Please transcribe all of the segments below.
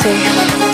Keep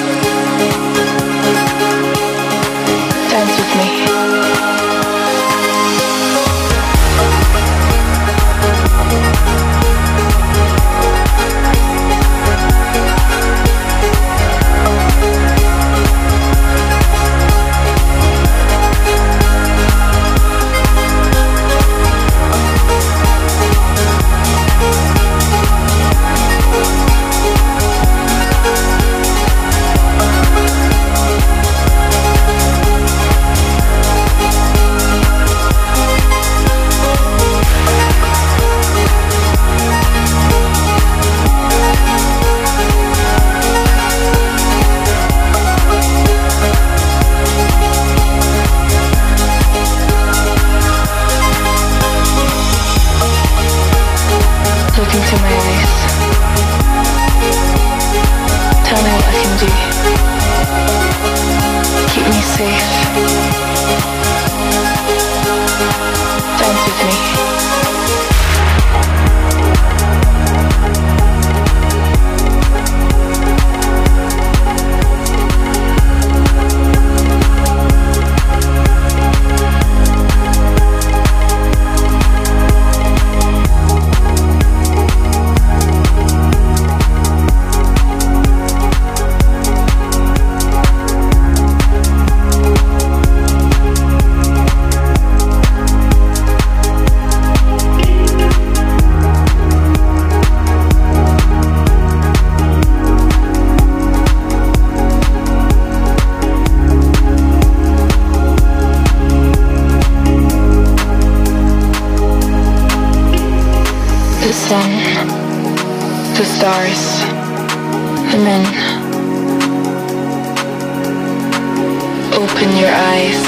Open your eyes.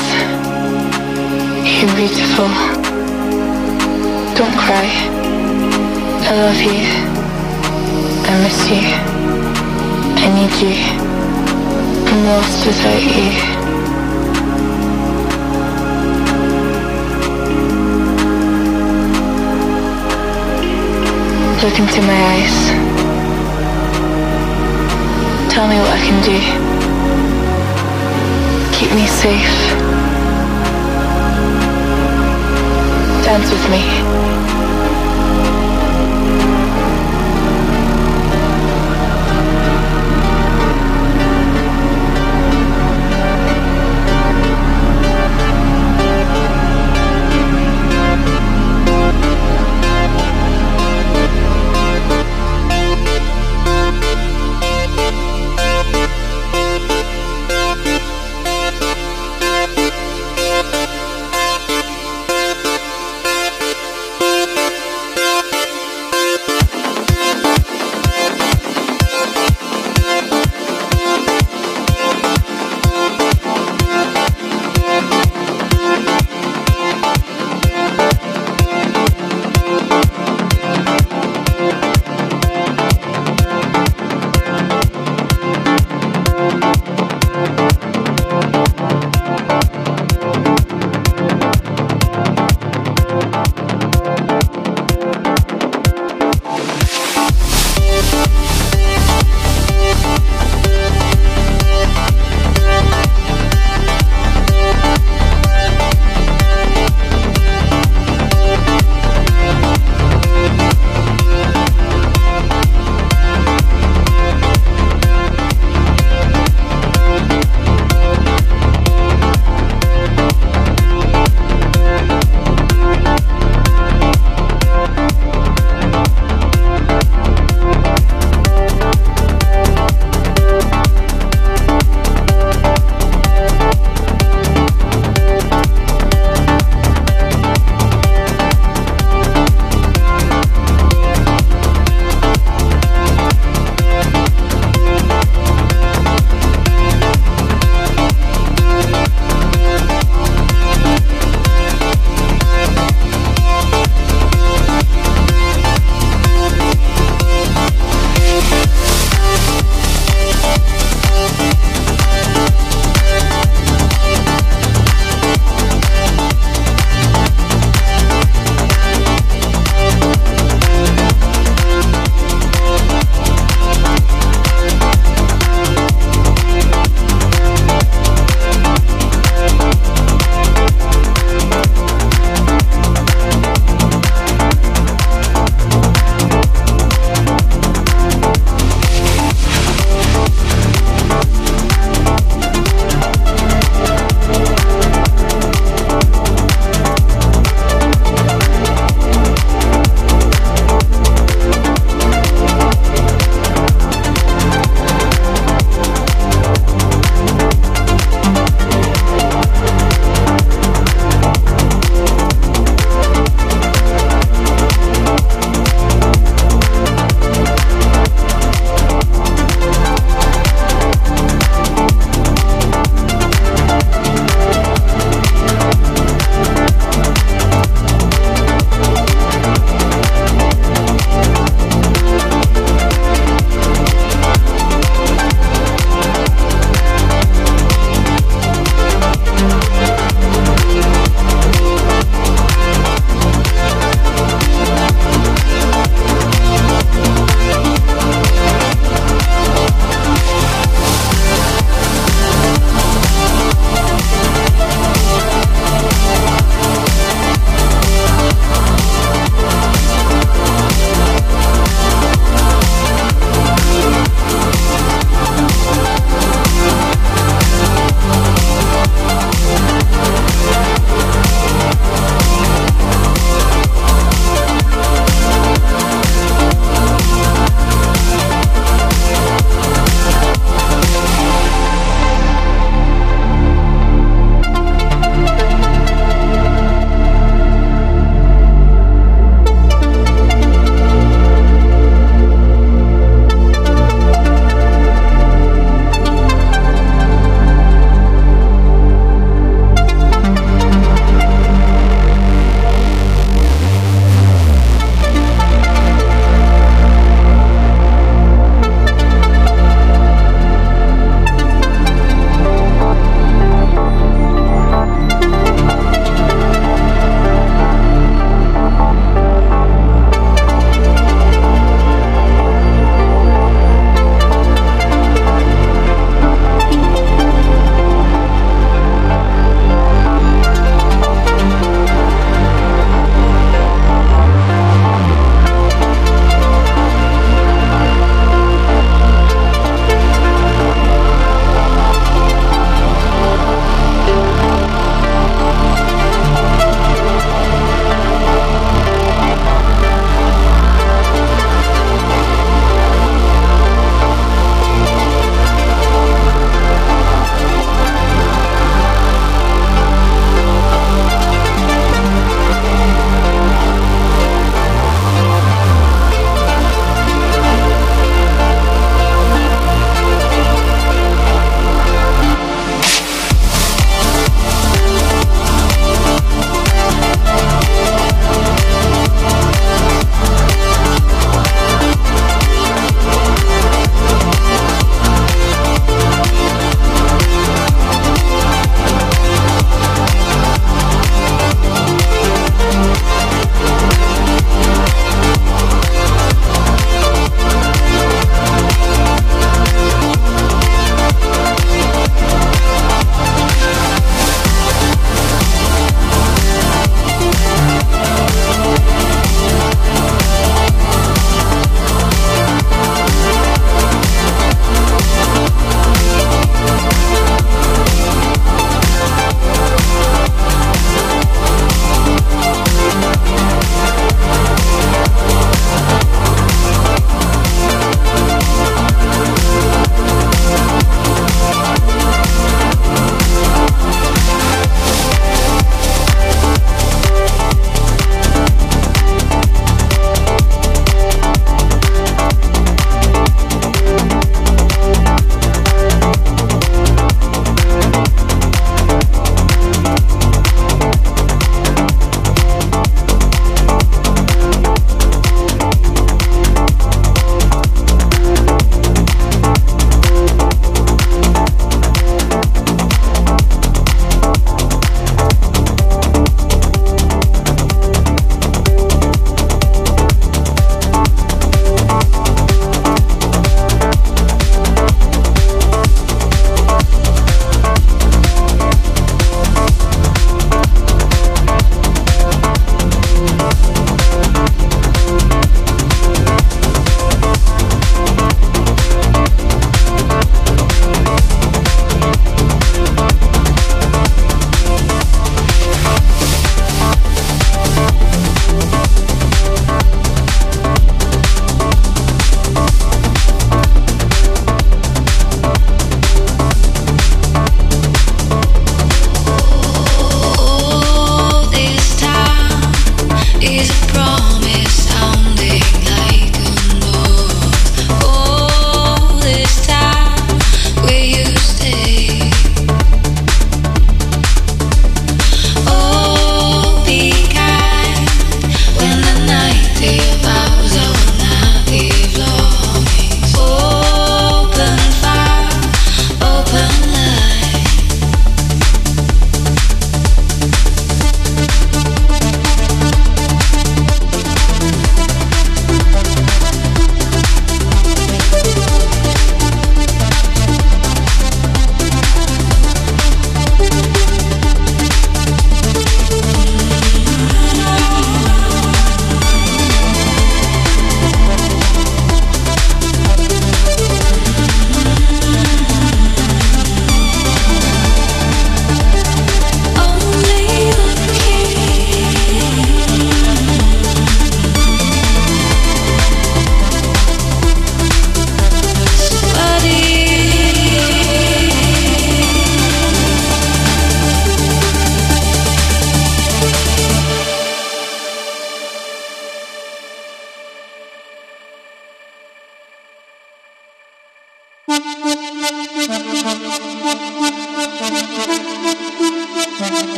You're beautiful. Don't cry. I love you. I miss you. I need you. I'm lost without you. Look into my eyes. Tell me what I can do. Keep me safe. Dance with me.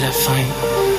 did I find?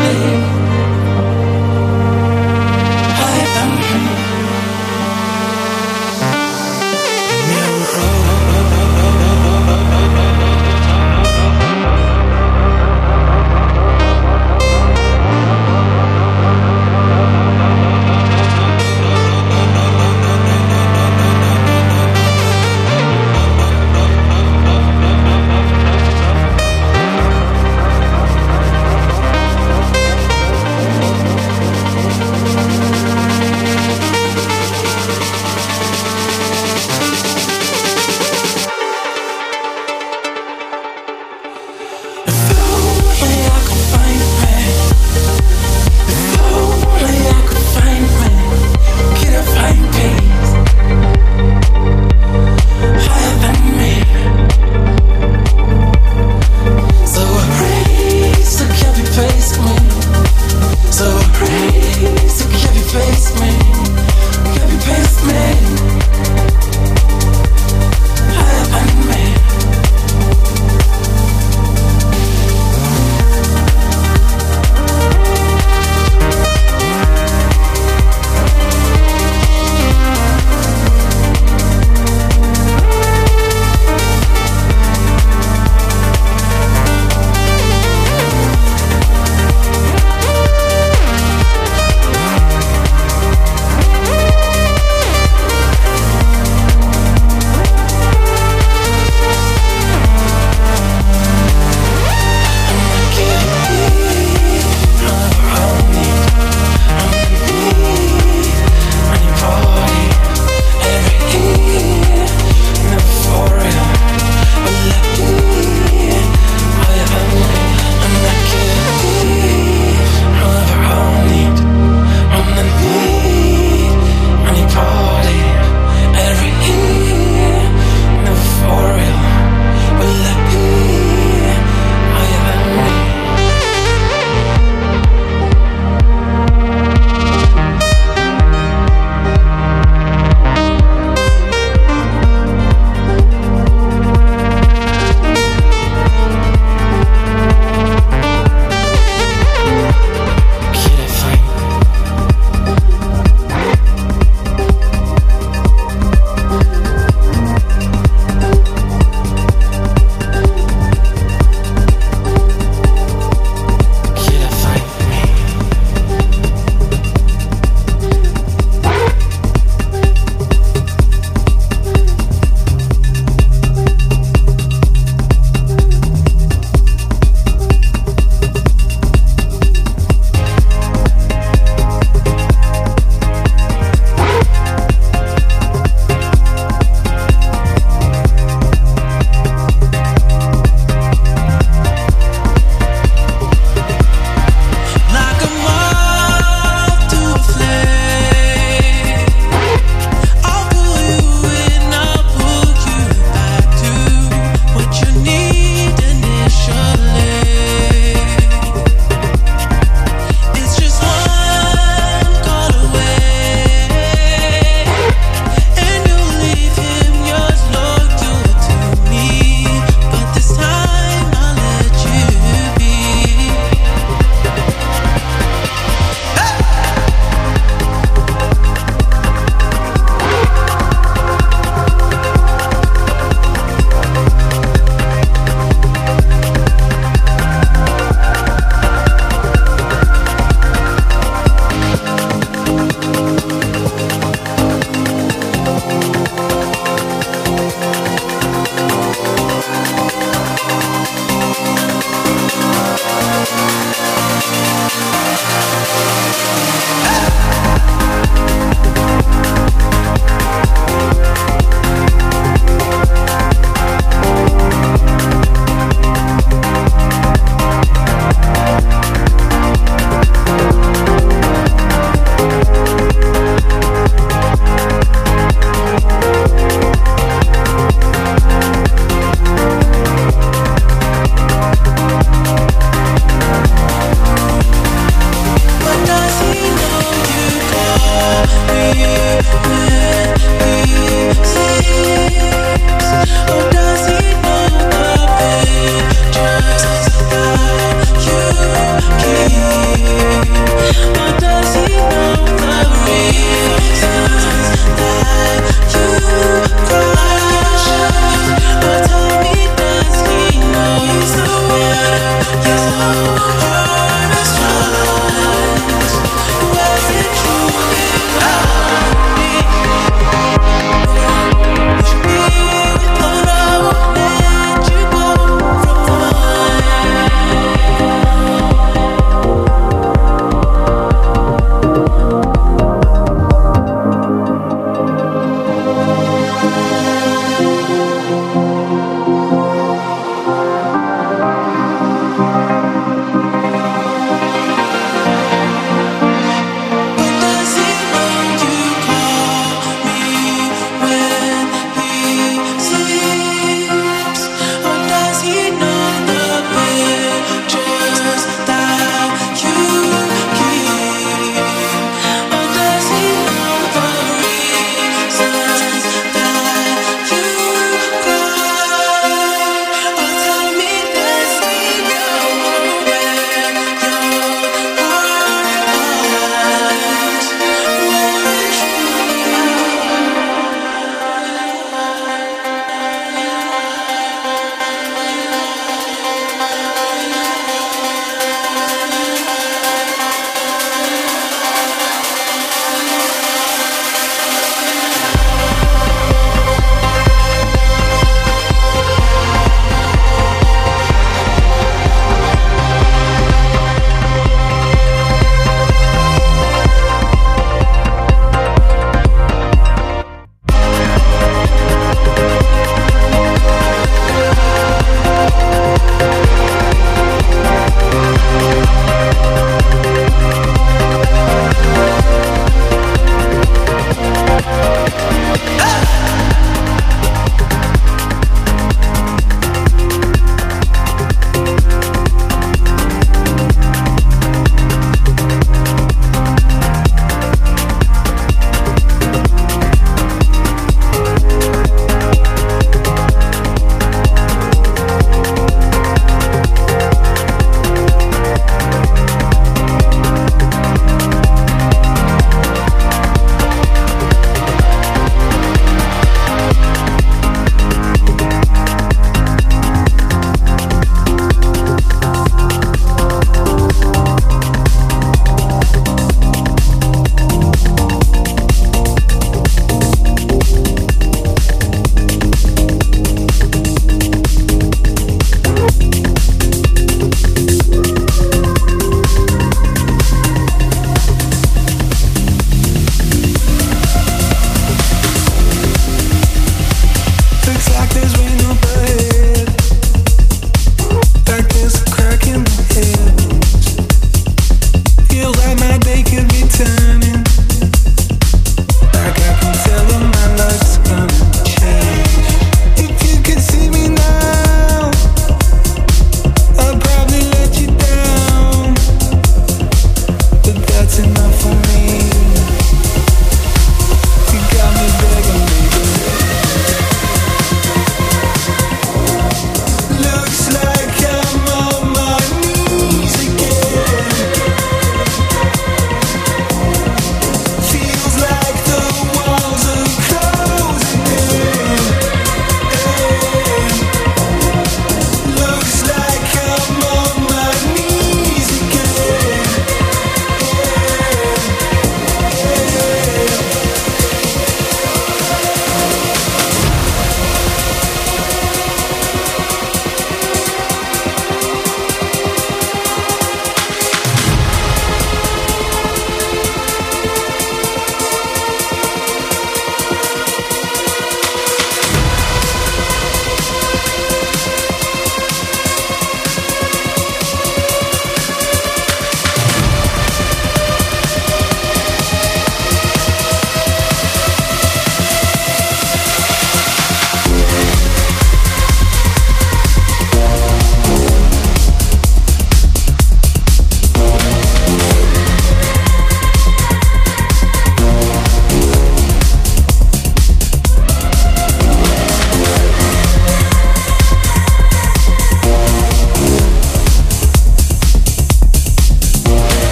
Please.